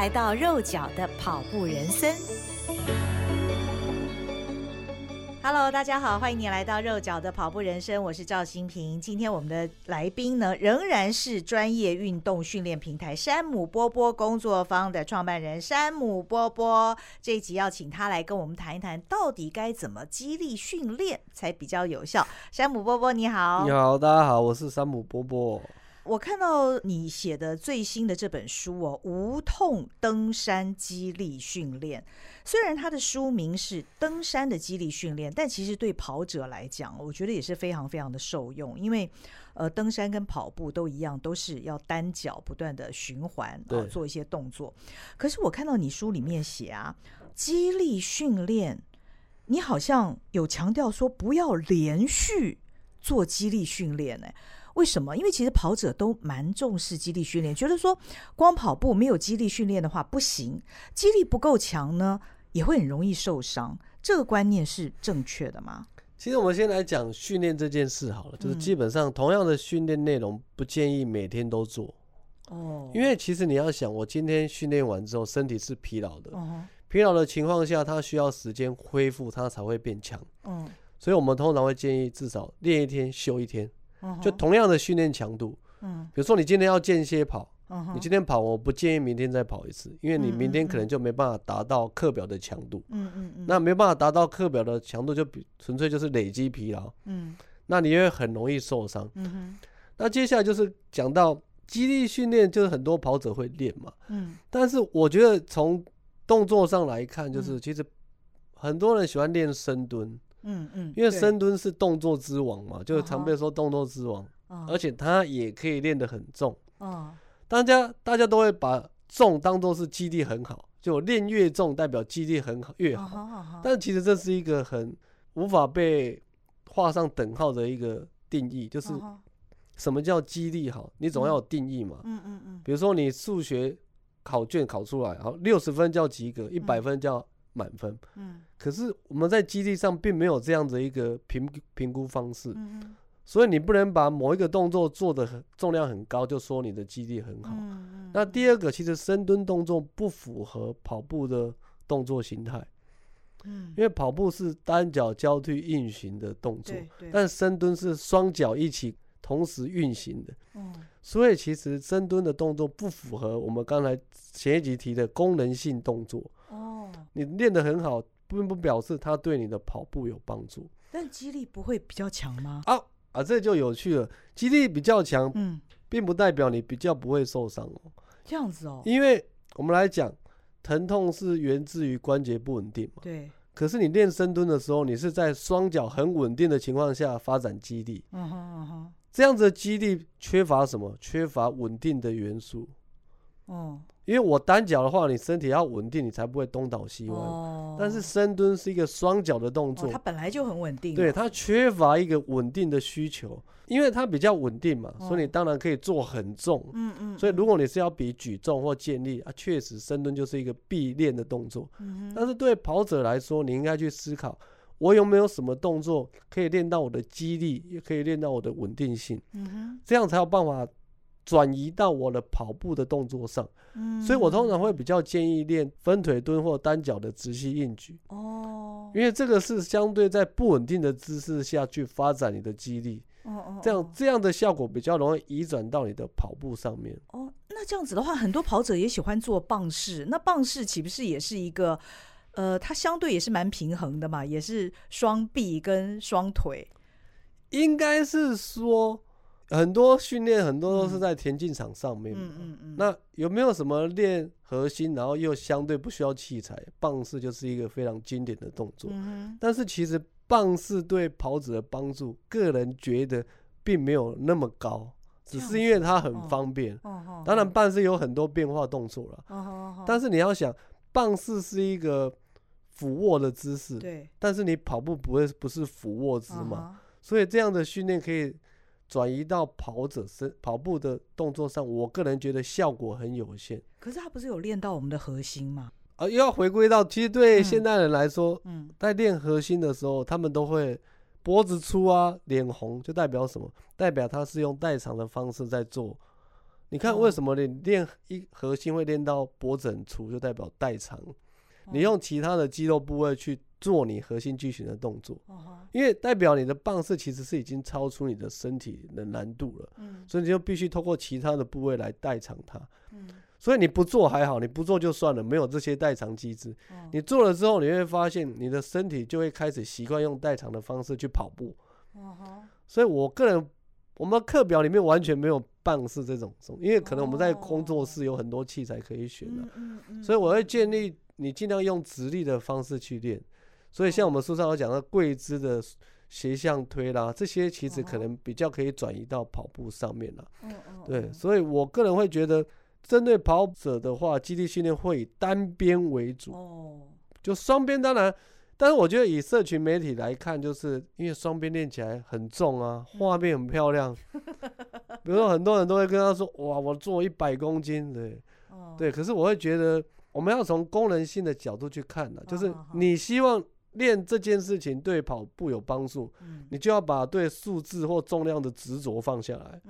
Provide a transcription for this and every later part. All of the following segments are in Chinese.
来到肉脚的跑步人生。Hello，大家好，欢迎你来到肉脚的跑步人生，我是赵新平。今天我们的来宾呢，仍然是专业运动训练平台山姆波波工作坊的创办人山姆波波。这一集要请他来跟我们谈一谈，到底该怎么激励训练才比较有效。山姆波波，你好。你好，大家好，我是山姆波波。我看到你写的最新的这本书哦，《无痛登山激励训练》。虽然它的书名是登山的激励训练，但其实对跑者来讲，我觉得也是非常非常的受用。因为，呃，登山跟跑步都一样，都是要单脚不断的循环，呃，做一些动作。可是我看到你书里面写啊，激励训练，你好像有强调说不要连续做激励训练呢？为什么？因为其实跑者都蛮重视肌力训练，觉得说光跑步没有肌力训练的话不行，肌力不够强呢，也会很容易受伤。这个观念是正确的吗？其实我们先来讲训练这件事好了，就是基本上同样的训练内容不建议每天都做哦，因为其实你要想，我今天训练完之后身体是疲劳的，疲劳的情况下，它需要时间恢复，它才会变强。嗯，所以我们通常会建议至少练一天休一天。就同样的训练强度，嗯，比如说你今天要间歇跑，嗯，你今天跑，我不建议明天再跑一次，因为你明天可能就没办法达到课表的强度，嗯嗯嗯，那没办法达到课表的强度，就比纯粹就是累积疲劳，嗯，那你也会很容易受伤，嗯，那接下来就是讲到肌力训练，就是很多跑者会练嘛，嗯，但是我觉得从动作上来看，就是其实很多人喜欢练深蹲。嗯嗯，因为深蹲是动作之王嘛，就是常被说动作之王，而且它也可以练得很重。大家大家都会把重当做是肌力很好，就练越重代表肌力很好越好。但其实这是一个很无法被画上等号的一个定义，就是什么叫肌力好？你总要有定义嘛。嗯嗯嗯。比如说你数学考卷考出来，好，六十分叫及格，一百分叫满分，嗯，可是我们在基地上并没有这样的一个评评估方式，嗯，所以你不能把某一个动作做的很重量很高，就说你的肌力很好。嗯，那第二个，其实深蹲动作不符合跑步的动作形态，嗯，因为跑步是单脚交替运行的动作，但深蹲是双脚一起同时运行的，嗯，所以其实深蹲的动作不符合我们刚才前一集提的功能性动作。哦，你练得很好，并不表示它对你的跑步有帮助。但肌力不会比较强吗？啊啊，这就有趣了。肌力比较强，嗯，并不代表你比较不会受伤哦。这样子哦，因为我们来讲，疼痛是源自于关节不稳定嘛。对。可是你练深蹲的时候，你是在双脚很稳定的情况下发展肌力。嗯哼嗯哼。这样子的肌力缺乏什么？缺乏稳定的元素。哦。因为我单脚的话，你身体要稳定，你才不会东倒西歪。哦。但是深蹲是一个双脚的动作，它本来就很稳定。对，它缺乏一个稳定的需求，因为它比较稳定嘛，所以你当然可以做很重。嗯嗯。所以如果你是要比举重或健力啊，确实深蹲就是一个必练的动作。嗯。但是对跑者来说，你应该去思考，我有没有什么动作可以练到我的肌力，也可以练到我的稳定性。嗯哼。这样才有办法。转移到我的跑步的动作上，嗯，所以我通常会比较建议练分腿蹲或单脚的直膝硬举哦，因为这个是相对在不稳定的姿势下去发展你的肌力哦哦，这样这样的效果比较容易移转到你的跑步上面。哦。那这样子的话，很多跑者也喜欢做棒式，那棒式岂不是也是一个呃，它相对也是蛮平衡的嘛，也是双臂跟双腿，应该是说。很多训练很多都是在田径场上面，嗯嗯嗯。那有没有什么练核心，然后又相对不需要器材？棒式就是一个非常经典的动作。但是其实棒式对跑者的帮助，个人觉得并没有那么高。只是因为它很方便。当然，棒式有很多变化动作了。但是你要想，棒式是一个俯卧的姿势。对。但是你跑步不会不是俯卧姿嘛？所以这样的训练可以转移到跑者身跑步的动作上。我个人觉得效果很有限。可是他不是有练到我们的核心吗？啊，又要回归到，其实对现代人来说，嗯，在练核心的时候，他们都会脖子粗啊，脸红，就代表什么？代表他是用代偿的方式在做。你看，为什么你练一核心会练到脖子很粗，就代表代偿。你用其他的肌肉部位去做你核心肌群的动作，因为代表你的棒式其实是已经超出你的身体的难度了，所以你就必须透过其他的部位来代偿它。所以你不做还好，你不做就算了，没有这些代偿机制。你做了之后，你会发现你的身体就会开始习惯用代偿的方式去跑步。所以我个人，我们课表里面完全没有棒式这种，因为可能我们在工作室有很多器材可以选的。所以我会建议你尽量用直立的方式去练。所以像我们书上有讲到跪姿的斜向推啦，这些其实可能比较可以转移到跑步上面了。对，所以我个人会觉得。针对跑者的话，基地训练会以单边为主，就双边当然，但是我觉得以社群媒体来看，就是因为双边练起来很重啊，画面很漂亮。比如说很多人都会跟他说：“哇，我做一百公斤。”对，对。可是我会觉得，我们要从功能性的角度去看的，就是你希望练这件事情对跑步有帮助，你就要把对数字或重量的执着放下来，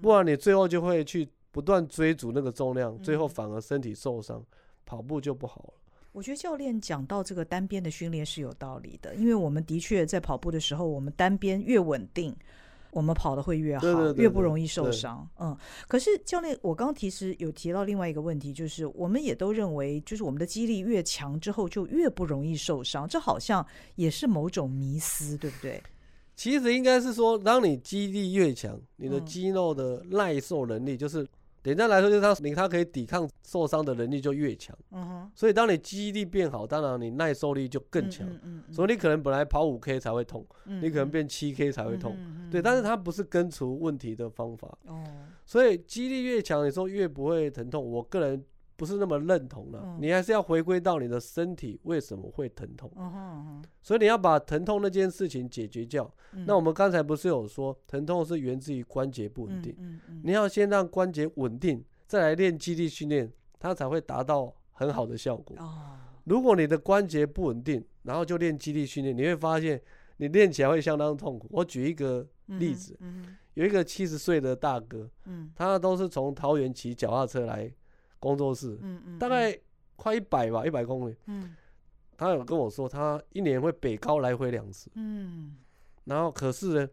不然你最后就会去。不断追逐那个重量，最后反而身体受伤，嗯、跑步就不好了。我觉得教练讲到这个单边的训练是有道理的，因为我们的确在跑步的时候，我们单边越稳定，我们跑的会越好，对对对对，越不容易受伤。嗯，可是教练，我刚刚其实有提到另外一个问题，就是我们也都认为，就是我们的肌力越强之后，就越不容易受伤，这好像也是某种迷思，对不对？其实应该是说，当你肌力越强，你的肌肉的耐受能力就是。简单来说，就是他你他可以抵抗受伤的能力就越强。嗯哼。所以当你肌力变好，当然你耐受力就更强。嗯嗯。所以你可能本来跑五 K 才会痛，你可能变七 K 才会痛。对，但是它不是根除问题的方法。哦。所以肌力越强，你说越不会疼痛。我个人。不是那么认同了，你还是要回归到你的身体为什么会疼痛，所以你要把疼痛那件事情解决掉。那我们刚才不是有说，疼痛是源自于关节不稳定，你要先让关节稳定，再来练肌力训练，它才会达到很好的效果。如果你的关节不稳定，然后就练肌力训练，你会发现你练起来会相当痛苦。我举一个例子，有一个七十岁的大哥，他都是从桃园骑脚踏车来。工作室，嗯嗯，大概快一百吧，一百公里。嗯，他有跟我说，他一年会北高来回两次。嗯，然后可是呢，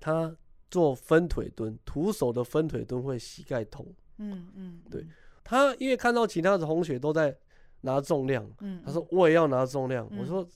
他做分腿蹲，徒手的分腿蹲会膝盖痛。嗯嗯，对，他因为看到其他的同学都在拿重量，嗯，他说我也要拿重量。我说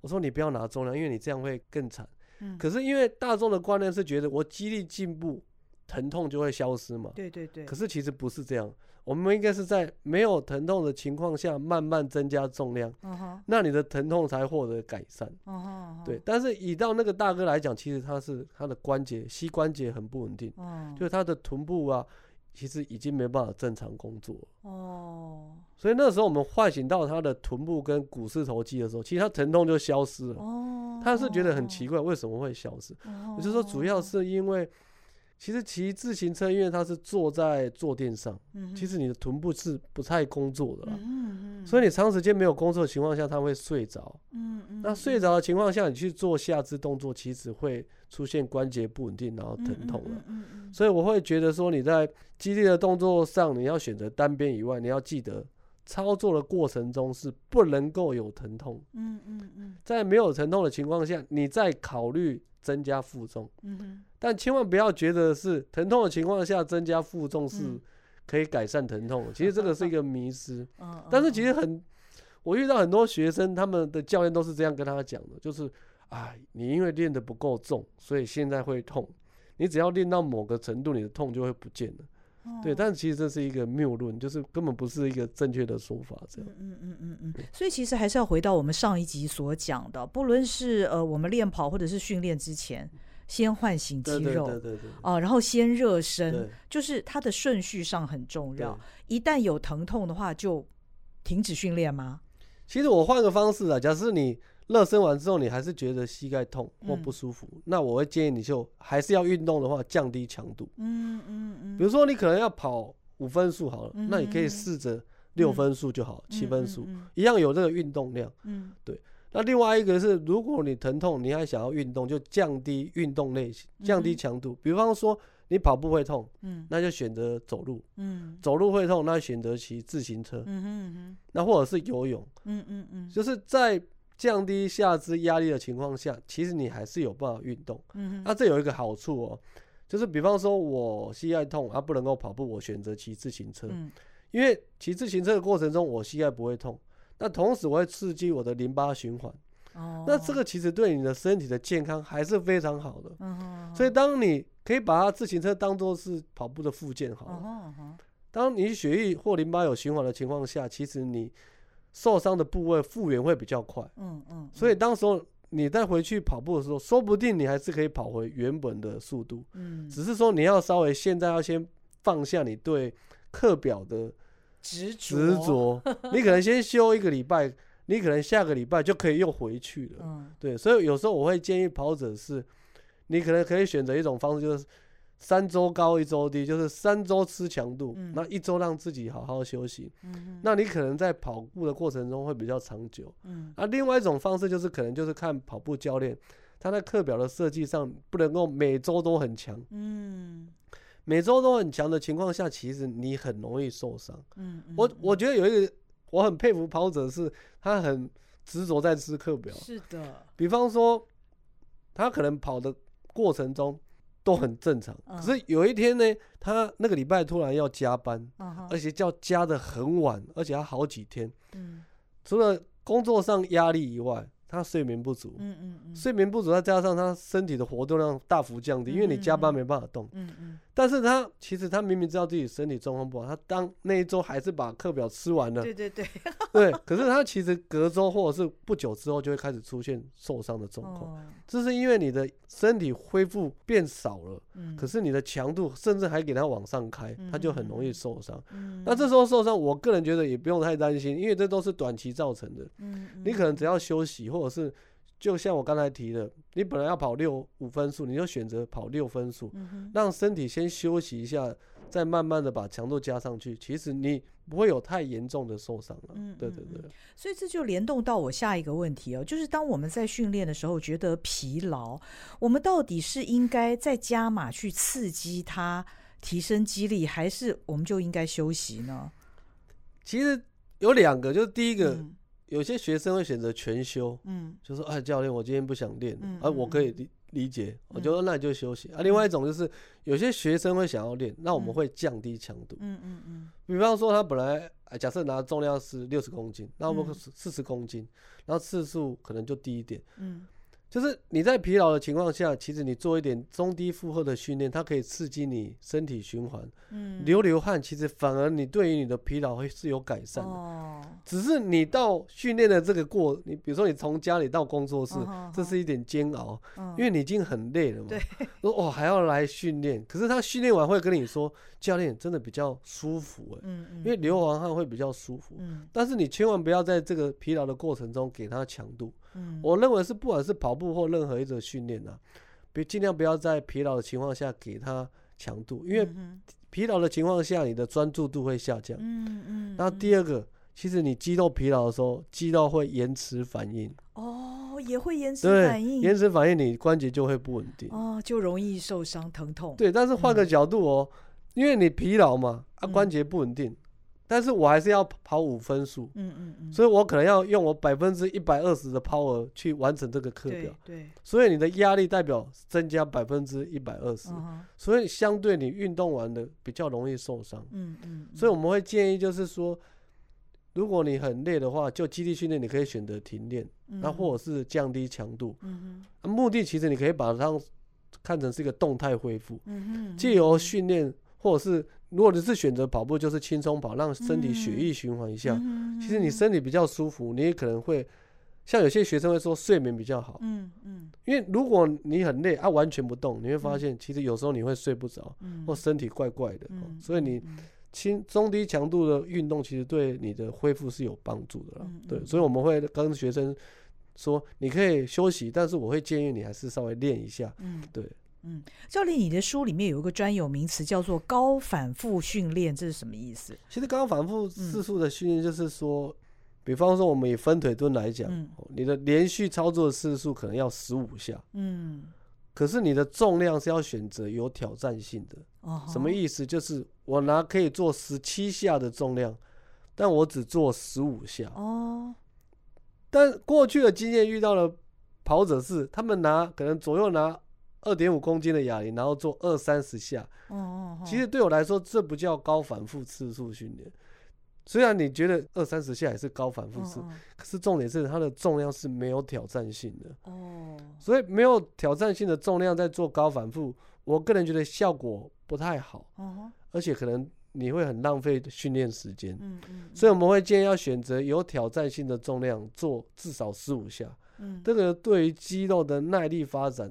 我说你不要拿重量，因为你这样会更惨。嗯，可是因为大众的观念是觉得我肌力进步，疼痛就会消失嘛。对对对。可是其实不是这样。我们应该是在没有疼痛的情况下，慢慢增加重量，uh huh. 那你的疼痛才获得改善。Uh huh, uh huh. 对，但是以到那个大哥来讲，其实他是他的关节膝关节很不稳定，uh huh. 就是他的臀部啊，其实已经没办法正常工作。哦，uh. 所以那时候我们唤醒到他的臀部跟股四头肌的时候，其实他疼痛就消失了。哦，uh. 他是觉得很奇怪，为什么会消失？我、uh. 就说主要是因为。其实骑自行车，因为它是坐在坐垫上，嗯、其实你的臀部是不太工作的啦，嗯、哼所以你长时间没有工作的情况下，它会睡着。嗯、哼那睡着的情况下，你去做下肢动作，其实会出现关节不稳定，然后疼痛了。嗯、哼所以我会觉得说，你在肌力的动作上，你要选择单边以外，你要记得操作的过程中是不能够有疼痛。嗯、哼在没有疼痛的情况下，你再考虑。增加负重，嗯哼，但千万不要觉得是疼痛的情况下增加负重是可以改善疼痛。其实这个是一个迷思，但是其实很，我遇到很多学生，他们的教练都是这样跟他讲的，就是，啊，你因为练得不够重，所以现在会痛。你只要练到某个程度，你的痛就会不见了。对，但其实这是一个谬论，就是根本不是一个正确的说法，这样。嗯嗯嗯嗯。所以其实还是要回到我们上一集所讲的，不论是呃我们练跑或者是训练之前，先唤醒肌肉，对对对然后先热身，就是它的顺序上很重要。一旦有疼痛的话，就停止训练吗？其实我换个方式啊，假设你热身完之后，你还是觉得膝盖痛或不舒服，嗯、那我会建议你就还是要运动的话，降低强度。嗯嗯嗯。比如说你可能要跑五分速好了，嗯、那你可以试着六分速就好，嗯、七分速、一样有这个运动量。嗯，对。那另外一个是，如果你疼痛，你还想要运动，就降低运动类型，降低强度。比方说你跑步会痛，嗯，那就选择走路，嗯，走路会痛，那选择骑自行车，嗯哼哼，那或者是游泳，嗯嗯嗯，就是在。降低下肢压力的情况下，其实你还是有办法运动。那这有一个好处哦，就是比方说我膝盖痛，啊不能够跑步，我选择骑自行车。嗯，因为骑自行车的过程中，我膝盖不会痛，那同时我会刺激我的淋巴循环。哦，那这个其实对你的身体的健康还是非常好的。嗯哼，所以当你可以把它自行车当做是跑步的附件好了。嗯哼，当你血液或淋巴有循环的情况下，其实你。受伤的部位复原会比较快，嗯嗯，所以当时候你再回去跑步的时候，说不定你还是可以跑回原本的速度，嗯，只是说你要稍微现在要先放下你对课表的执执着，你可能先休一个礼拜，你可能下个礼拜就可以又回去了，嗯，对，所以有时候我会建议跑者是，你可能可以选择一种方式，就是。三周高一周低，就是三周吃强度，嗯、那一周让自己好好休息。嗯、那你可能在跑步的过程中会比较长久。嗯，啊，另外一种方式就是可能就是看跑步教练他在课表的设计上不能够每周都很强。嗯，每周都很强的情况下，其实你很容易受伤。嗯，嗯我我觉得有一个我很佩服跑者是，他很执着在吃课表。是的，比方说他可能跑的过程中。都很正常，可是有一天呢，他那个礼拜突然要加班，而且叫加得很晚，而且要好几天。除了工作上压力以外，他睡眠不足，嗯嗯嗯，睡眠不足再加上他身体的活动量大幅降低，因为你加班没办法动，嗯嗯，但是他其实他明明知道自己身体状况不好，他当那一周还是把课表吃完了，对对对，对，可是他其实隔周或者是不久之后就会开始出现受伤的状况，这是因为你的身体恢复变少了，可是你的强度甚至还给他往上开，他就很容易受伤，那这时候受伤，我个人觉得也不用太担心，因为这都是短期造成的，你可能只要休息或或者是，就像我刚才提的，你本来要跑六五分速，你就选择跑六分速，嗯、让身体先休息一下，再慢慢的把强度加上去。其实你不会有太严重的受伤了。嗯，对对对。所以这就联动到我下一个问题哦，就是当我们在训练的时候觉得疲劳，我们到底是应该再加码去刺激它，提升肌力，还是我们就应该休息呢？其实有两个，就是第一个。嗯有些学生会选择全休，嗯，就说哎，教练，我今天不想练，嗯，啊，我可以理理解，我就说那你就休息啊。另外一种就是有些学生会想要练，那我们会降低强度，嗯嗯嗯。比方说他本来假设拿重量是六十公斤，那我们四十公斤，然后次数可能就低一点，嗯。就是你在疲劳的情况下，其实你做一点中低负荷的训练，它可以刺激你身体循环，嗯，流流汗，其实反而你对于你的疲劳会是有改善的。哦，只是你到训练的这个过，你比如说你从家里到工作室，这是一点煎熬，因为你已经很累了嘛。对，说哦还要来训练，可是他训练完会跟你说，教练真的比较舒服哎，因为流完汗会比较舒服。嗯，但是你千万不要在这个疲劳的过程中给他强度。嗯，我认为是不管是跑步或任何一种训练呐，别尽量不要在疲劳的情况下给他强度，因为疲劳的情况下你的专注度会下降。嗯嗯。然后第二个，其实你肌肉疲劳的时候，肌肉会延迟反应。哦，也会延迟反应。延迟反应，你关节就会不稳定。哦，就容易受伤疼痛。对，但是换个角度哦，因为你疲劳嘛，啊关节不稳定。但是我还是要跑五分数，嗯嗯嗯，所以我可能要用我百分之一百二十的 power 去完成这个课表，对，所以你的压力代表增加百分之一百二十，所以相对你运动完的比较容易受伤，嗯嗯，所以我们会建议就是说，如果你很累的话，就基地训练你可以选择停练，那或者是降低强度，嗯嗯，目的其实你可以把它看成是一个动态恢复，嗯嗯，借由训练或者是。如果你是选择跑步，就是轻松跑，让身体血液循环一下。嗯、其实你身体比较舒服，你也可能会像有些学生会说睡眠比较好，嗯嗯，因为如果你很累啊，完全不动，你会发现其实有时候你会睡不着，或身体怪怪的，所以你轻中低强度的运动其实对你的恢复是有帮助的啦，对，所以我们会跟学生说，你可以休息，但是我会建议你还是稍微练一下，嗯，对。嗯，教练，你的书里面有一个专有名词叫做高反复训练，这是什么意思？其实高反复次数的训练就是说，嗯、比方说我们以分腿蹲来讲，嗯、你的连续操作次数可能要十五下，嗯，可是你的重量是要选择有挑战性的。哦，什么意思？就是我拿可以做十七下的重量，但我只做十五下。哦，但过去的经验遇到了跑者是，他们拿可能左右拿。二点五公斤的哑铃，然后做二三十下。哦哦哦。其实对我来说，这不叫高反复次数训练。虽然你觉得二三十下也是高反复次，哦哦，可是重点是它的重量是没有挑战性的。哦。所以没有挑战性的重量在做高反复，我个人觉得效果不太好。哦。而且可能你会很浪费训练时间。嗯嗯。所以我们会建议要选择有挑战性的重量做至少十五下。嗯。这个对于肌肉的耐力发展。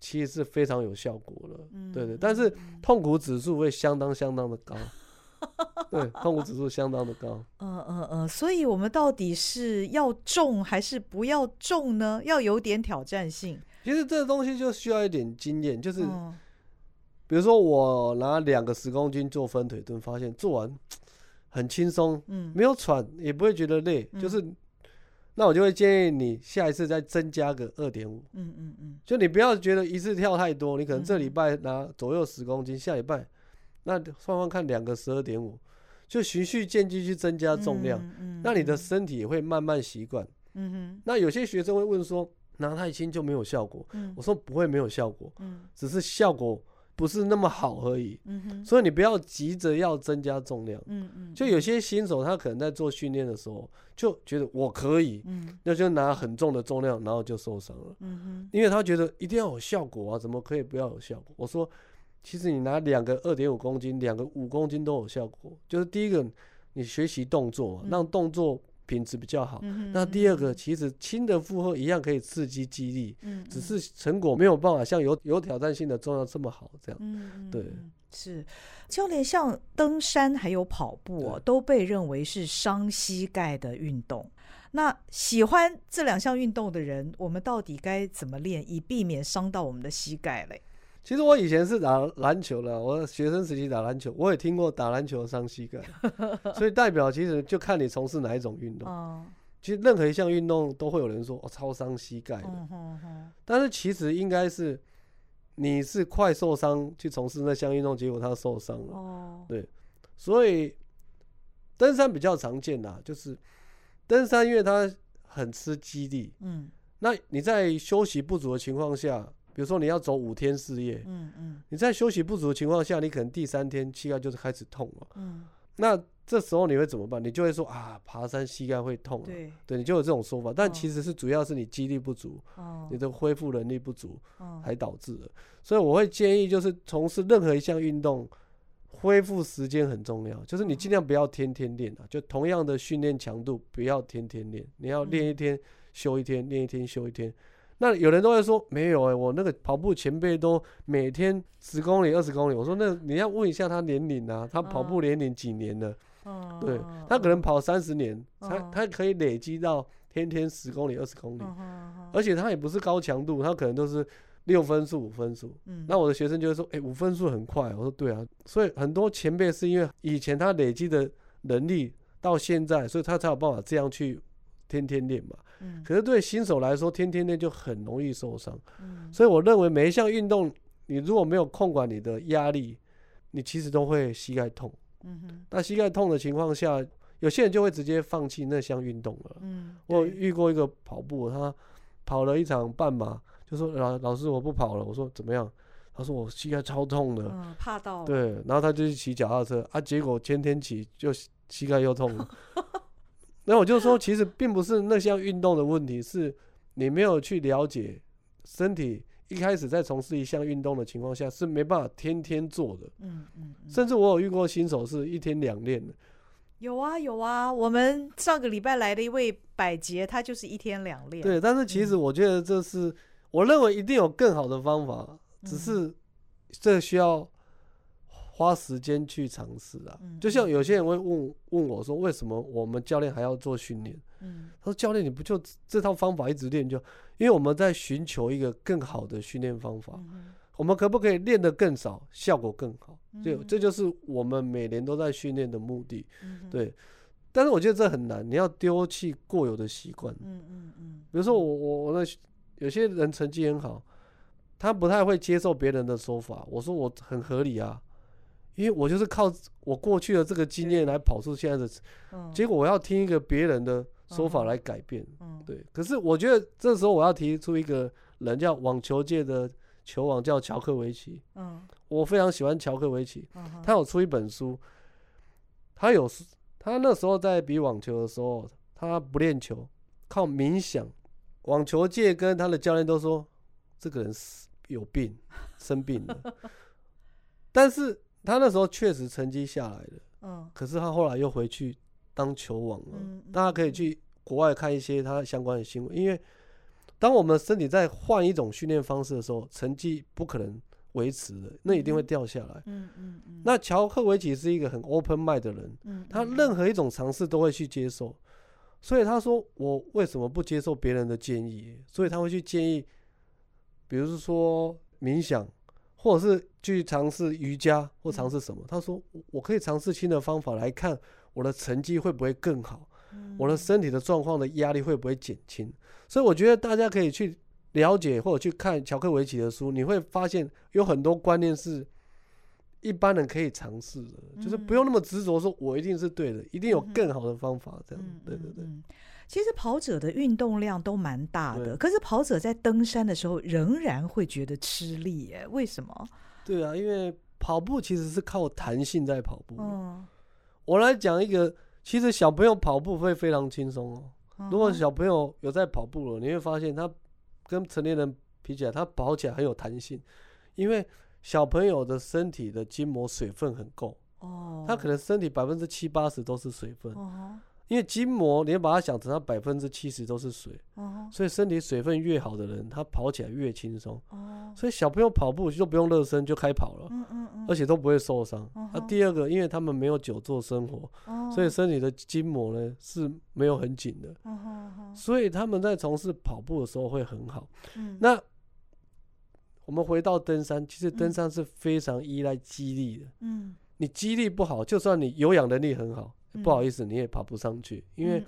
其实是非常有效果的，嗯、对对，但是痛苦指数会相当相当的高，对，痛苦指数相当的高。嗯嗯嗯，所以我们到底是要重还是不要重呢？要有点挑战性。其实这个东西就需要一点经验，就是，嗯、比如说我拿两个十公斤做分腿蹲，发现做完 很轻松，嗯，没有喘，也不会觉得累，嗯、就是。那我就会建议你下一次再增加个二点五，嗯嗯嗯，就你不要觉得一次跳太多，你可能这礼拜拿左右十公斤，下礼拜那放放看两个十二点五，就循序渐进去增加重量，嗯那你的身体也会慢慢习惯。嗯哼，那有些学生会问说，拿太轻就没有效果？我说不会没有效果，只是效果。不是那么好而已，嗯、哼所以你不要急着要增加重量。嗯嗯、就有些新手他可能在做训练的时候就觉得我可以，嗯、那就拿很重的重量，然后就受伤了。嗯、哼因为他觉得一定要有效果啊，怎么可以不要有效果？我说，其实你拿两个二点五公斤，两个五公斤都有效果。就是第一个，你学习动作嘛，让动作。品质比较好。那第二个，其实轻的负荷一样可以刺激肌力，只是成果没有办法像有有挑战性的重量这么好。这样，对，是教练。像登山还有跑步都被认为是伤膝盖的运动。那喜欢这两项运动的人，我们到底该怎么练，以避免伤到我们的膝盖嘞？其实我以前是打篮球的，我学生时期打篮球，我也听过打篮球伤膝盖，所以代表其实就看你从事哪一种运动。其实任何一项运动都会有人说哦，超伤膝盖的，但是其实应该是你是快受伤去从事那项运动，结果他受伤了。对，所以登山比较常见啦，就是登山因为它很吃肌力，嗯，那你在休息不足的情况下。比如说你要走五天四夜，嗯嗯，你在休息不足的情况下，你可能第三天膝盖就是开始痛了，嗯，那这时候你会怎么办？你就会说啊，爬山膝盖会痛，对，对你就有这种说法，但其实是主要是你肌力不足，哦，你的恢复能力不足，哦，才导致的。所以我会建议，就是从事任何一项运动，恢复时间很重要，就是你尽量不要天天练啊，就同样的训练强度不要天天练，你要练一天休一天，练一天休一天。那有人都会说没有哎、欸，我那个跑步前辈都每天十公里、二十公里。我说那你要问一下他年龄啊，他跑步年龄几年了？哦、对，他可能跑三十年，他、哦、他可以累积到天天十公里、二十公里，哦、而且他也不是高强度，他可能都是六分速、五分速。嗯、那我的学生就会说，哎、欸，五分速很快。我说对啊，所以很多前辈是因为以前他累积的能力到现在，所以他才有办法这样去。天天练嘛，可是对新手来说，天天练就很容易受伤。所以我认为每一项运动，你如果没有控管你的压力，你其实都会膝盖痛。那膝盖痛的情况下，有些人就会直接放弃那项运动了。我遇过一个跑步，他跑了一场半马，就说老老师我不跑了。我说怎么样？他说我膝盖超痛的，怕到。对，然后他就去骑脚踏车啊，结果天天骑就膝盖又痛了。那我就说，其实并不是那项运动的问题，是你没有去了解身体。一开始在从事一项运动的情况下，是没办法天天做的。嗯嗯。甚至我有遇过新手是一天两练的，有啊有啊，我们上个礼拜来的一位百杰，他就是一天两练。对，但是其实我觉得这是，嗯、我认为一定有更好的方法，只是这需要花时间去尝试啊。嗯、就像有些人会问问我说，为什么我们教练还要做训练？嗯，他说教练你不就这套方法一直练就？因为我们在寻求一个更好的训练方法。嗯我们可不可以练得更少，效果更好？就这就是我们每年都在训练的目的。对，但是我觉得这很难，你要丢弃过有的习惯。嗯嗯嗯。比如说我我我那有些人成绩很好，他不太会接受别人的说法。我说我很合理啊，因为我就是靠我过去的这个经验来跑出现在的，结果我要听一个别人的说法来改变。对。可是我觉得这时候我要提出一个人叫网球界的。球王叫乔克维奇，嗯，我非常喜欢乔克维奇，他有出一本书，他有他那时候在比网球的时候，他不练球，靠冥想，网球界跟他的教练都说这个人是有病，生病了，但是他那时候确实成绩下来了，嗯，可是他后来又回去当球王了，大家可以去国外看一些他相关的新闻，因为。当我们身体在换一种训练方式的时候，成绩不可能维持的，那一定会掉下来。嗯嗯嗯。那乔克维奇是一个很 open mind 的人，嗯他任何一种尝试都会去接受。所以他说：“我为什么不接受别人的建议？”所以他会去建议，比如说冥想，或者是去尝试瑜伽或尝试什么。他说：“我可以尝试新的方法来看我的成绩会不会更好，我的身体的状况的压力会不会减轻。”所以我觉得大家可以去了解或者去看乔克维奇的书，你会发现有很多观念是一般人可以尝试的，就是不用那么执着说我一定是对的，一定有更好的方法。这样，对对对。其实跑者的运动量都蛮大的，可是跑者在登山的时候仍然会觉得吃力，耶？为什么？对啊，因为跑步其实是靠弹性在跑步。嗯，我来讲一个，其实小朋友跑步会非常轻松哦。如果小朋友有在跑步了，你会发现他跟成年人比起来，他跑起来很有弹性，因为小朋友的身体的筋膜水分很够，哦他可能身体百分之七八十都是水分。因为筋膜，你要把它想成它百分之七十都是水，所以身体水分越好的人，他跑起来越轻松。所以小朋友跑步就不用热身就开跑了，而且都不会受伤。那第二个，因为他们没有久坐生活，所以身体的筋膜呢是没有很紧的，所以他们在从事跑步的时候会很好。那我们回到登山，其实登山是非常依赖肌力的。你肌力不好，就算你有氧能力很好。不好意思，你也爬不上去，因为，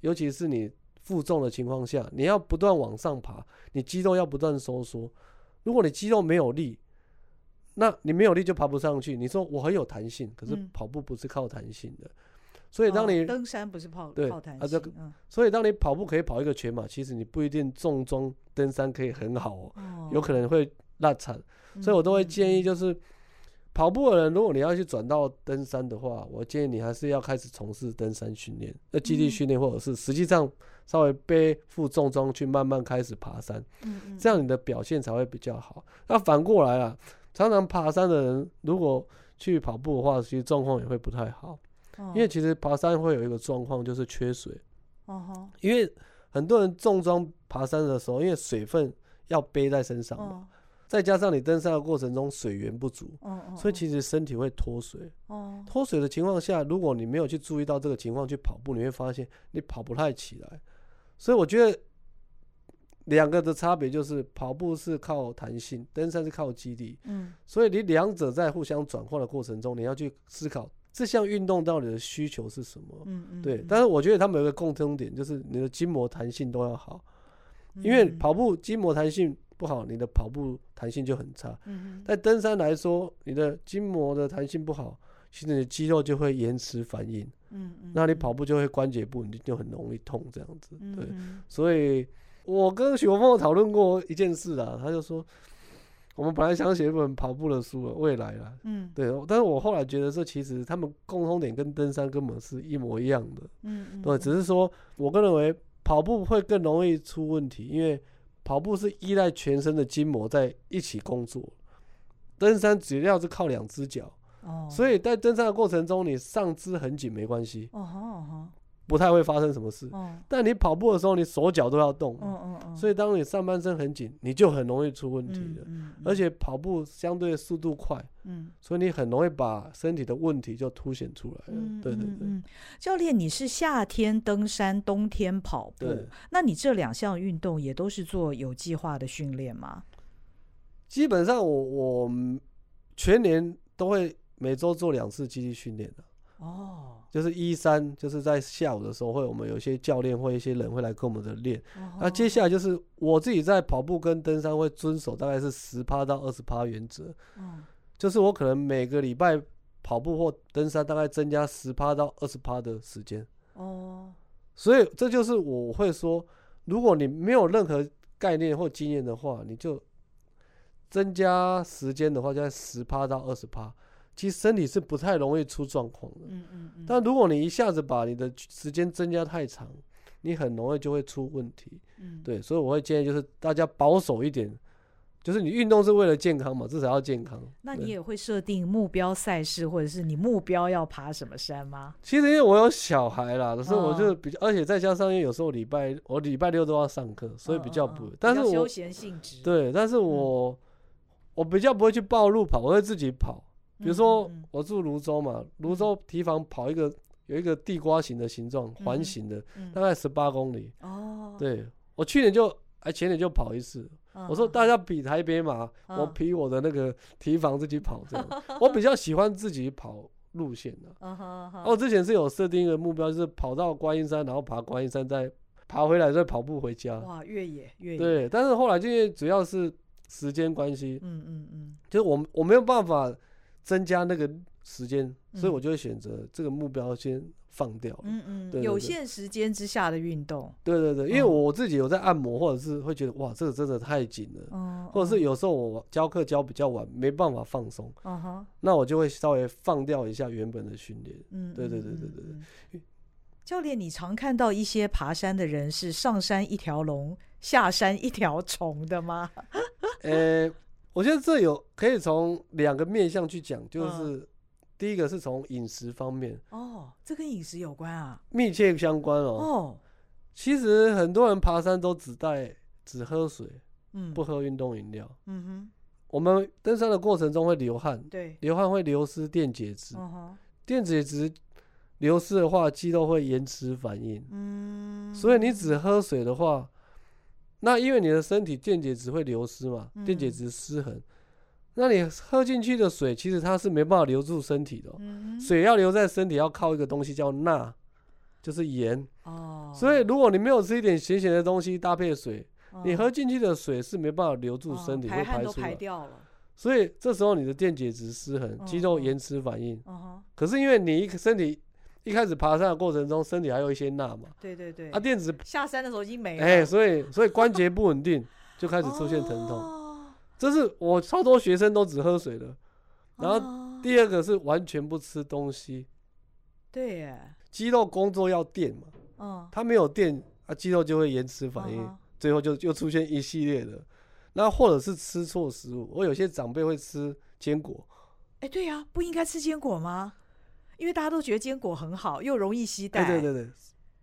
尤其是你负重的情况下，你要不断往上爬，你肌肉要不断收缩。如果你肌肉没有力，那你没有力就爬不上去。你说我很有弹性，可是跑步不是靠弹性的，所以当你登山不是靠对靠弹性，所以当你跑步可以跑一个全马，其实你不一定重装登山可以很好哦，有可能会落惨。所以我都会建议就是。跑步的人，如果你要去转到登山的话，我建议你还是要开始从事登山训练，那基地训练，或者是实际上稍微背负重装去慢慢开始爬山，这样你的表现才会比较好。那反过来啊，常常爬山的人如果去跑步的话，其实状况也会不太好，因为其实爬山会有一个状况就是缺水，哦因为很多人重装爬山的时候，因为水分要背在身上嘛。再加上你登山的过程中水源不足，所以其实身体会脱水。脱水的情况下，如果你没有去注意到这个情况去跑步，你会发现你跑不太起来。所以我觉得两个的差别就是跑步是靠弹性，登山是靠肌力。所以你两者在互相转换的过程中，你要去思考这项运动到底的需求是什么。对，但是我觉得他们有一个共通点，就是你的筋膜弹性都要好，因为跑步筋膜弹性。不好，你的跑步弹性就很差。嗯在登山来说，你的筋膜的弹性不好，其实你的肌肉就会延迟反应。嗯那你跑步就会关节部，你就很容易痛这样子。对，所以我跟许国峰讨论过一件事啊，他就说，我们本来想写一本跑步的书了，未来啦。嗯，对。但是我后来觉得说，其实他们共通点跟登山根本是一模一样的。嗯，对，只是说我个人认为跑步会更容易出问题，因为。跑步是依赖全身的筋膜在一起工作，登山主要是靠两只脚，哦，所以在登山的过程中，你上肢很紧没关系。不太会发生什么事，嗯、但你跑步的时候，你手脚都要动，嗯嗯嗯、所以当你上半身很紧，你就很容易出问题的。而且跑步相对速度快，嗯、所以你很容易把身体的问题就凸显出来了。嗯、对对对、嗯，教练，你是夏天登山，冬天跑步，那你这两项运动也都是做有计划的训练吗？基本上我，我我全年都会每周做两次肌力训练的。哦，就是一三，就是在下午的时候会，我们有些教练或一些人会来跟我们的练。那接下来就是我自己在跑步跟登山会遵守大概是十趴到二十趴原则。嗯，就是我可能每个礼拜跑步或登山大概增加十趴到二十趴的时间。哦，所以这就是我会说，如果你没有任何概念或经验的话，你就增加时间的话，就在十趴到二十趴。其实身体是不太容易出状况的，嗯嗯嗯。但如果你一下子把你的时间增加太长，你很容易就会出问题，嗯，对。所以我会建议就是大家保守一点，就是你运动是为了健康嘛，至少要健康。那你也会设定目标赛事，或者是你目标要爬什么山吗？其实因为我有小孩啦，所以我就比较，而且再加上因为有时候礼拜我礼拜六都要上课，所以比较不。但是我休闲性质。对，但是我我比较不会去报路跑，我会自己跑。比如说，我住泸州嘛，泸州提防跑一个有一个地瓜形的形状，环形的，大概十八公里。哦，对，我去年就哎前年就跑一次。我说大家比台北马，我比我的那个提防自己跑这样。我比较喜欢自己跑路线的。哦，我之前是有设定一个目标，就是跑到观音山，然后爬观音山，再爬回来再跑步回家。哇，越野越野。对，但是后来因为主要是时间关系，嗯嗯嗯，就是我我没有办法。增加那个时间，所以我就会选择这个目标先放掉。嗯嗯，有限时间之下的运动。对对对，因为我自己有在按摩，或者是会觉得哇，这个真的太紧了。嗯。或者是有时候我教课教比较晚，没办法放松。嗯哼。那我就会稍微放掉一下原本的训练。嗯。对对对对对对。教练，你常看到一些爬山的人是上山一条龙，下山一条虫的吗？呃。我觉得这有可以从两个面向去讲，就是第一个是从饮食方面。哦，这跟饮食有关啊？密切相关哦。哦，其实很多人爬山都只带只喝水，嗯，不喝运动饮料。嗯哼。我们登山的过程中会流汗，对，流汗会流失电解质。嗯。电解质流失的话，肌肉会延迟反应。嗯。所以你只喝水的话。那因为你的身体电解质会流失嘛，电解质失衡，那你喝进去的水其实它是没办法留住身体的，水要留在身体要靠一个东西叫钠，就是盐。哦。所以如果你没有吃一点咸咸的东西搭配水，你喝进去的水是没办法留住身体，会排出来。所以这时候你的电解质失衡，肌肉延迟反应。可是因为你一个身体。一开始爬山的过程中，身体还有一些钠嘛？对对对。啊，电子下山的时候已经没了。哎，所以所以关节不稳定，就开始出现疼痛。这是我超多学生都只喝水的。然后第二个是完全不吃东西。对耶。肌肉工作要电嘛？嗯。它没有电，啊，肌肉就会延迟反应，最后就又出现一系列的。那或者是吃错食物，我有些长辈会吃坚果。哎，对呀，不应该吃坚果吗？因为大家都觉得坚果很好，又容易携带。对对对对，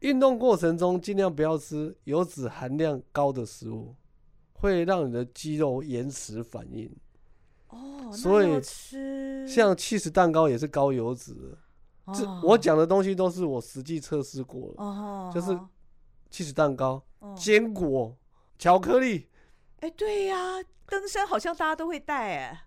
运动过程中尽量不要吃油脂含量高的食物，会让你的肌肉延迟反应。哦，所以吃像起司蛋糕也是高油脂的。哦，这我讲的东西都是我实际测试过的。哦，就是起司蛋糕、坚果、巧克力。哎，对呀，登山好像大家都会带哎。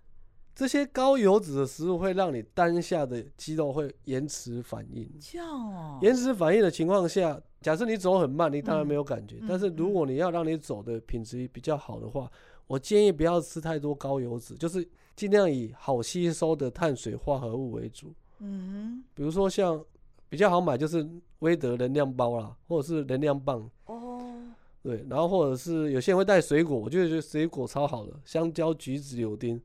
这些高油脂的食物会让你当下的肌肉会延迟反应。这样哦。延迟反应的情况下，假设你走很慢，你当然没有感觉。但是如果你要让你走的品质比较好的话，我建议不要吃太多高油脂，就是尽量以好吸收的碳水化合物为主。嗯。比如说像比较好买就是威德能量包啦，或者是能量棒。哦。对，然后或者是有些人会带水果，我就觉得水果超好的，香蕉、橘子、柳丁。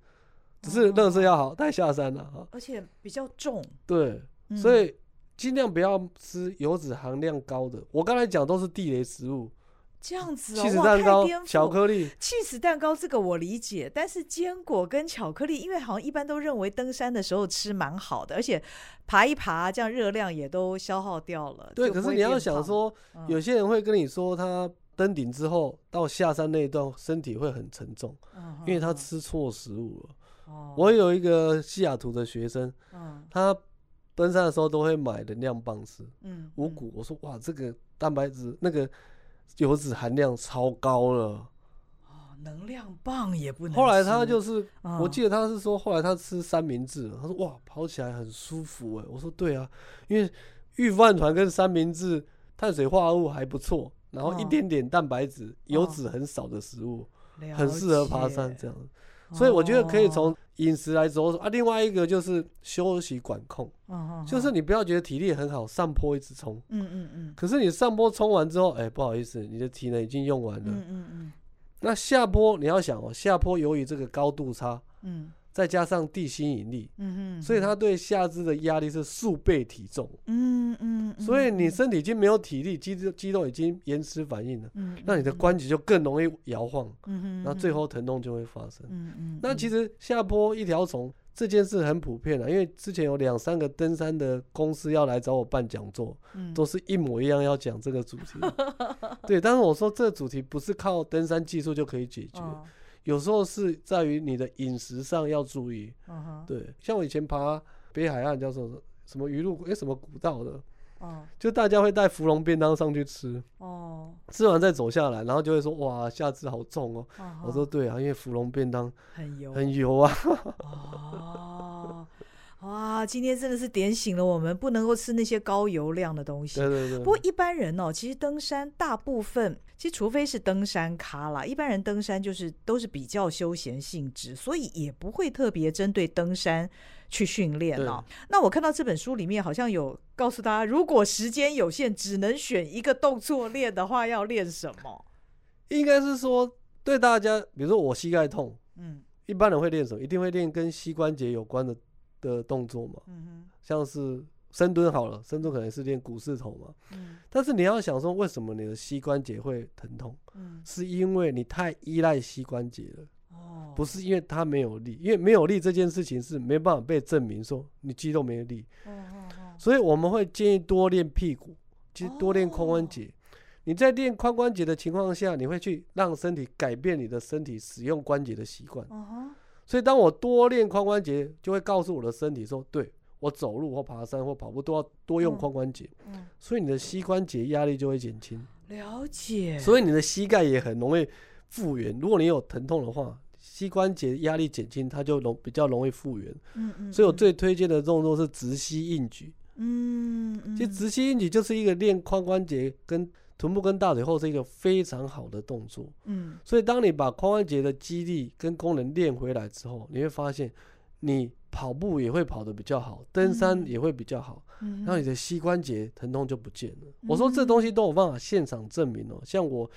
只是垃圾要好带下山了哈，而且比较重。对，所以尽量不要吃油脂含量高的。我刚才讲都是地雷食物，这样子起司蛋糕、巧克力。气死蛋糕这个我理解，但是坚果跟巧克力，因为好像一般都认为登山的时候吃蛮好的，而且爬一爬这样热量也都消耗掉了。对，可是你要想说，嗯、有些人会跟你说，他登顶之后到下山那一段身体会很沉重，嗯、因为他吃错食物了。哦、我有一个西雅图的学生，嗯、他登山的时候都会买能量棒吃，嗯，五谷。我说哇，这个蛋白质那个。油脂含量超高了，哦，能量棒也不能。后来他就是，我记得他是说，后来他吃三明治，他说哇，跑起来很舒服哎。我说对啊，因为御饭团跟三明治碳水化合物还不错，然后一点点蛋白质，油脂很少的食物，很适合爬山这样。所以我觉得可以从饮食来着手啊。另外一个就是休息管控，就是你不要觉得体力很好，上坡一直冲，嗯嗯嗯。可是你上坡冲完之后，哎，不好意思，你的体能已经用完了，嗯嗯嗯。那下坡你要想哦，下坡由于这个高度差，嗯。再加上地心引力，嗯哼，所以它对下肢的压力是数倍体重，嗯嗯，所以你身体已经没有体力，肌肉肌肉已经延迟反应了，嗯，那你的关节就更容易摇晃，嗯哼，那最后疼痛就会发生，嗯嗯，那其实下坡一条虫这件事很普遍了，因为之前有两三个登山的公司要来找我办讲座，嗯，都是一模一样要讲这个主题，对，但是我说这个主题不是靠登山技术就可以解决。有时候是在于你的饮食上要注意，uh. 对，像我以前爬北海岸叫做什么鱼路，哎，什么古道的，uh. 就大家会带芙蓉便当上去吃，uh. 吃完再走下来，然后就会说哇，下肢好重哦，uh. 我说对啊，因为芙蓉便当很油，很油啊。Uh huh. 哇，今天真的是点醒了我们，不能够吃那些高油量的东西。对对对。不过一般人哦，其实登山大部分，其实除非是登山咖啦，一般人登山就是都是比较休闲性质，所以也不会特别针对登山去训练哦。对那我看到这本书里面好像有告诉大家，如果时间有限，只能选一个动作练的话，要练什么？应该是说对大家，比如说我膝盖痛，嗯，一般人会练什么？一定会练跟膝关节有关的。的动作嘛，嗯、哼像是深蹲好了，深蹲可能是练股四头嘛，嗯、但是你要想说，为什么你的膝关节会疼痛？嗯、是因为你太依赖膝关节了，哦、不是因为它没有力，因为没有力这件事情是没办法被证明说你肌肉没有力，哦哦哦、所以我们会建议多练屁股，其实多练髋关节。哦、你在练髋关节的情况下，你会去让身体改变你的身体使用关节的习惯。哦所以，当我多练髋关节，就会告诉我的身体说：“对，我走路或爬山或跑步都要多用髋关节。”嗯，所以你的膝关节压力就会减轻。了解。所以你的膝盖也很容易复原。如果你有疼痛的话，膝关节压力减轻，它就容比较容易复原。嗯嗯。所以我最推荐的动作是直膝硬举。嗯嗯。其实直膝硬举就是一个练髋关节跟。臀部跟大腿后是一个非常好的动作，嗯，所以当你把髋关节的肌力跟功能练回来之后，你会发现你跑步也会跑得比较好，登山也会比较好，嗯，然后你的膝关节疼痛就不见了。嗯，我说这东西都有办法现场证明哦，像我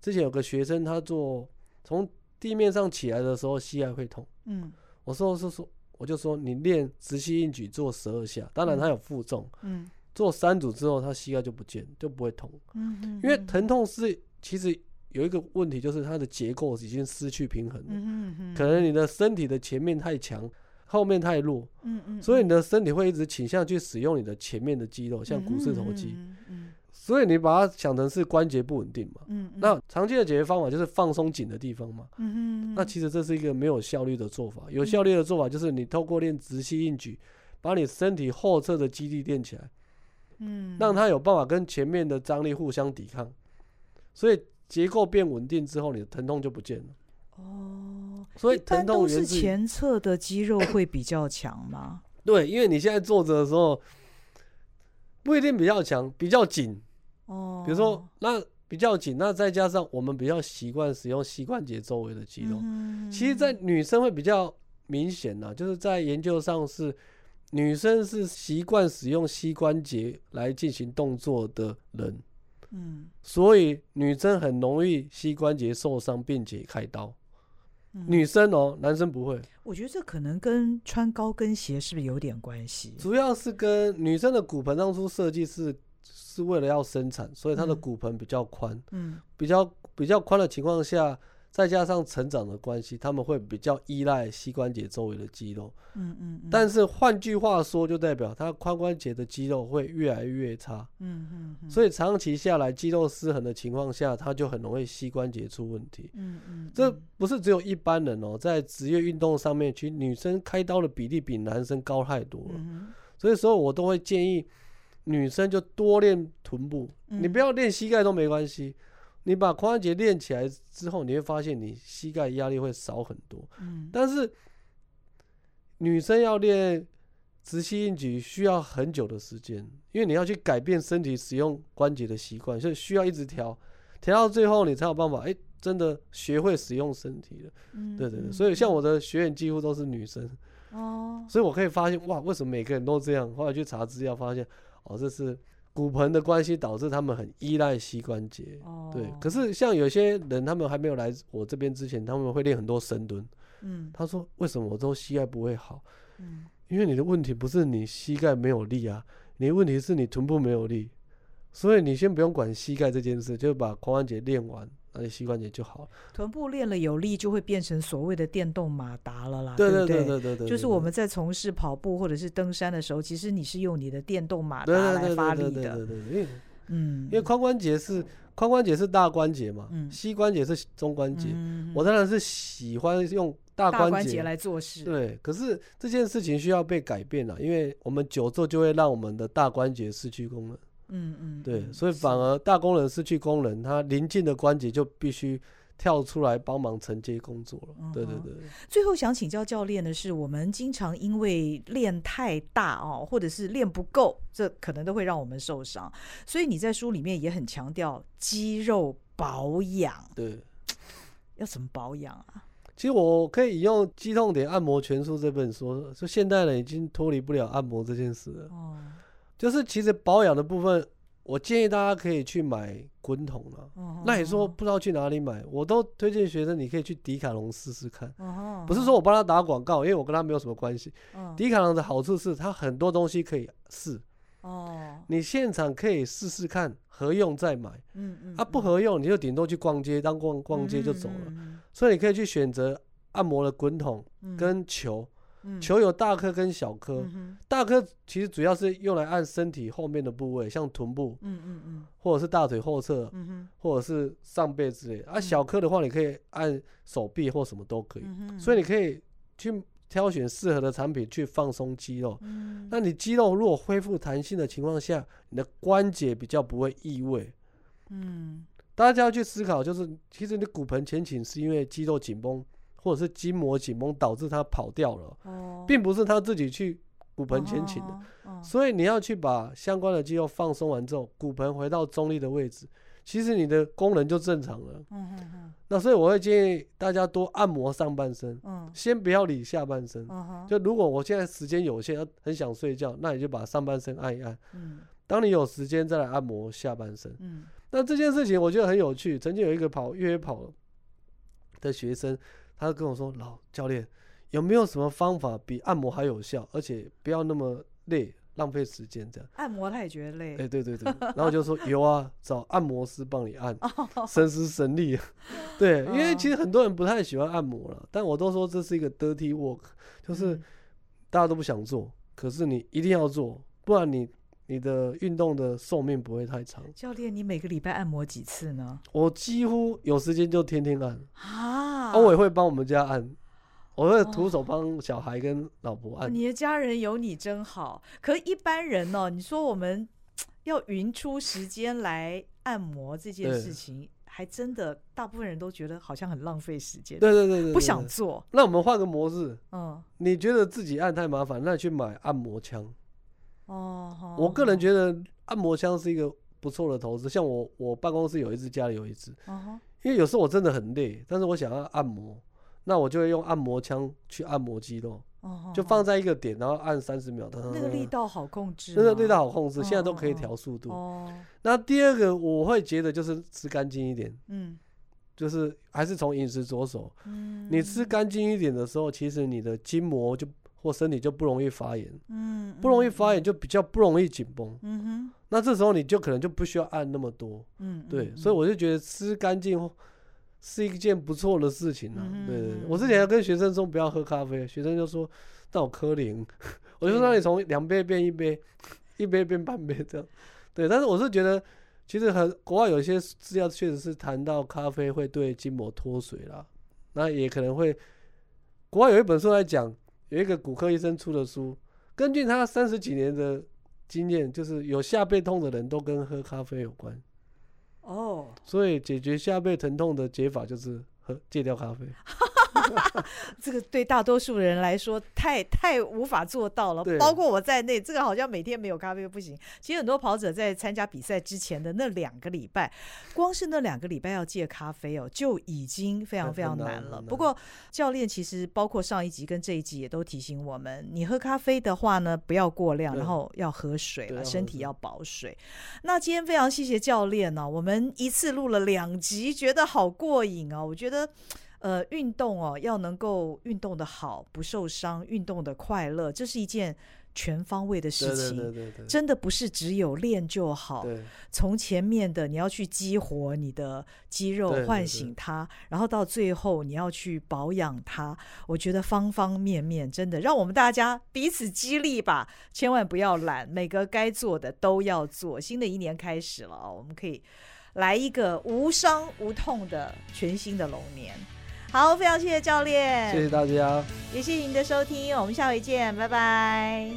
之前有个学生，他做从地面上起来的时候膝盖会痛，嗯，我说是说，我就说你练直膝硬举做十二下，当然他有负重，嗯。嗯做三组之后，他膝盖就不见，就不会痛。嗯嗯。因为疼痛是其实有一个问题，就是它的结构已经失去平衡了。嗯嗯。可能你的身体的前面太强，后面太弱。嗯嗯。所以你的身体会一直倾向去使用你的前面的肌肉，像股四头肌。嗯嗯。所以你把它想成是关节不稳定嘛。嗯。那常见的解决方法就是放松紧的地方嘛。嗯嗯。那其实这是一个没有效率的做法。有效率的做法就是你透过练直膝硬举，把你身体后侧的肌力练起来。嗯，让它有办法跟前面的张力互相抵抗，所以结构变稳定之后，你的疼痛就不见了。哦，所以疼痛是前侧的肌肉会比较强吗？对，因为你现在坐着的时候不一定比较强，比较紧。哦，比如说那比较紧，那再加上我们比较习惯使用膝关节周围的肌肉，嗯、其实，在女生会比较明显呢，就是在研究上是。女生是习惯使用膝关节来进行动作的人，嗯，所以女生很容易膝关节受伤并且开刀。嗯、女生哦，男生不会。我觉得这可能跟穿高跟鞋是不是有点关系？主要是跟女生的骨盆当初设计是是为了要生产，所以她的骨盆比较宽，嗯，比较比较宽的情况下。再加上成长的关系，他们会比较依赖膝关节周围的肌肉。嗯嗯，嗯。但是换句话说，就代表他髋关节的肌肉会越来越差。嗯嗯，嗯。所以长期下来，肌肉失衡的情况下，他就很容易膝关节出问题。嗯嗯。这不是只有一般人哦，在职业运动上面，其实女生开刀的比例比男生高太多了。嗯。所以说我都会建议女生就多练臀部，你不要练膝盖都没关系。你把髋关节练起来之后，你会发现你膝盖压力会少很多。嗯，但是女生要练直膝硬举需要很久的时间，因为你要去改变身体使用关节的习惯，所以需要一直调，调到最后你才有办法，哎，真的学会使用身体了。嗯，对对对，所以像我的学员几乎都是女生。哦，所以我可以发现，哇，为什么每个人都这样？后来去查资料发现，哦，这是。骨盆的关系导致他们很依赖膝关节，对。可是像有些人，他们还没有来我这边之前，他们会练很多深蹲。嗯，他说：“为什么我都膝盖不会好？”嗯，因为你的问题不是你膝盖没有力啊，你的问题是你臀部没有力。所以你先不用管膝盖这件事，就把髋关节练完。那你膝关节就好了。臀部练了有力，就会变成所谓的电动马达了啦。对对对对对对，就是我们在从事跑步或者是登山的时候，其实你是用你的电动马达来发力的。对对对对对，嗯，因为髋关节是髋关节是大关节嘛，嗯，膝关节是中关节。嗯，我当然是喜欢用大关节来做事。对，可是这件事情需要被改变了，因为我们久坐就会让我们的大关节失去功能。嗯嗯，对，所以反而大功能失去功能，它临近的关节就必须。跳出来帮忙承接工作了，对对对。最后想请教教练的是，我们经常因为练太大哦，或者是练不够，这可能都会让我们受伤。所以你在书里面也很强调肌肉保养。对，要怎么保养啊？其实我可以用《肌痛点按摩全书》这本书说，现代人已经脱离不了按摩这件事了。哦，就是其实保养的部分。我建议大家可以去买滚筒了。那你说不知道去哪里买，我都推荐学生你可以去迪卡侬试试看。不是说我帮他打广告，因为我跟他没有什么关系。迪卡侬的好处是它很多东西可以试。你现场可以试试看，合用再买。啊，不合用你就顶多去逛街，当逛逛街就走了。所以你可以去选择按摩的滚筒跟球。球有大颗跟小颗，嗯，大颗其实主要是用来按身体后面的部位，像臀部，嗯嗯嗯，或者是大腿后侧，嗯，或者是上背之类。啊，小颗的话，你可以按手臂或什么都可以。嗯，所以你可以去挑选适合的产品去放松肌肉。嗯，那你肌肉如果恢复弹性的情况下，你的关节比较不会异位。嗯，大家要去思考，就是其实你骨盆前倾是因为肌肉紧绷。或者是筋膜紧绷导致他跑掉了，并不是他自己去骨盆前倾的，所以你要去把相关的肌肉放松完之后，骨盆回到中立的位置，其实你的功能就正常了。那所以我会建议大家多按摩上半身，嗯先不要理下半身。嗯就如果我现在时间有限，很想睡觉，那你就把上半身按一按。嗯当你有时间再来按摩下半身。嗯那这件事情我觉得很有趣。曾经有一个跑越野跑的学生。他就跟我说：“老教练，有没有什么方法比按摩还有效，而且不要那么累，浪费时间？这样按摩他也觉得累。哎，对对对。然后我就说有啊，找按摩师帮你按，省时省力。对，因为其实很多人不太喜欢按摩了，但我都说这是一个 dirty work，就是大家都不想做，可是你一定要做，不然你。”你的运动的寿命不会太长。教练，你每个礼拜按摩几次呢？我几乎有时间就天天按啊，我也会帮我们家按，我会徒手帮小孩跟老婆按。你的家人有你真好。可一般人呢？你说我们 要匀出时间来按摩这件事情，还真的大部分人都觉得好像很浪费时间。对对对对，不想做。那我们换个模式，嗯，你觉得自己按太麻烦，那你去买按摩枪。哦、oh，我个人觉得按摩枪是一个不错的投资。像我，我办公室有一只，家里有一支。Uh-huh. 因为有时候我真的很累，但是我想要按摩，那我就会用按摩枪去按摩肌肉。Uh-huh. 就放在一个点，然后按三十秒。那个力道好控制。那个力道好控制，现在都可以调速度。哦。那第二个我会觉得就是吃干净一点。嗯。就是还是从饮食着手。嗯。你吃干净一点的时候，其实你的筋膜就。或身体就不容易发炎，嗯，不容易发炎就比较不容易紧绷，嗯哼，那这时候你就可能就不需要按那么多。嗯，对，嗯所以我就觉得吃干净是一件不错的事情啊。嗯对对，我之前要跟学生说不要喝咖啡，学生就说那我柯林，我就说让你从两杯变一杯，一杯变半杯这样。对，但是我是觉得，其实很国外有一些资料确实是谈到咖啡会对筋膜脱水啦，那也可能会。国外有一本书来讲，有一个骨科医生出的书，根据他三十几年的经验，就是有下背痛的人都跟喝咖啡有关。哦，所以解决下背疼痛的解法就是喝戒掉咖啡。这个对大多数人来说太太无法做到了，包括我在内。这个好像每天没有咖啡不行。其实很多跑者在参加比赛之前的那两个礼拜，光是那两个礼拜要戒咖啡哦，就已经非常非常难了。不过教练其实包括上一集跟这一集也都提醒我们，你喝咖啡的话呢，不要过量，然后要喝水了，身体要保水。那今天非常谢谢教练呢，我们一次录了两集，觉得好过瘾哦。我觉得。呃，运动哦，要能够运动的好，不受伤，运动的快乐，这是一件全方位的事情。对对对对对，真的不是只有练就好。从前面的你要去激活你的肌肉，唤醒它，然后到最后你要去保养它。我觉得方方面面，真的让我们大家彼此激励吧，千万不要懒，每个该做的都要做。新的一年开始了啊，我们可以来一个无伤无痛的全新的龙年。好，非常谢谢教练，谢谢大家，也谢谢您的收听，我们下回见，拜拜。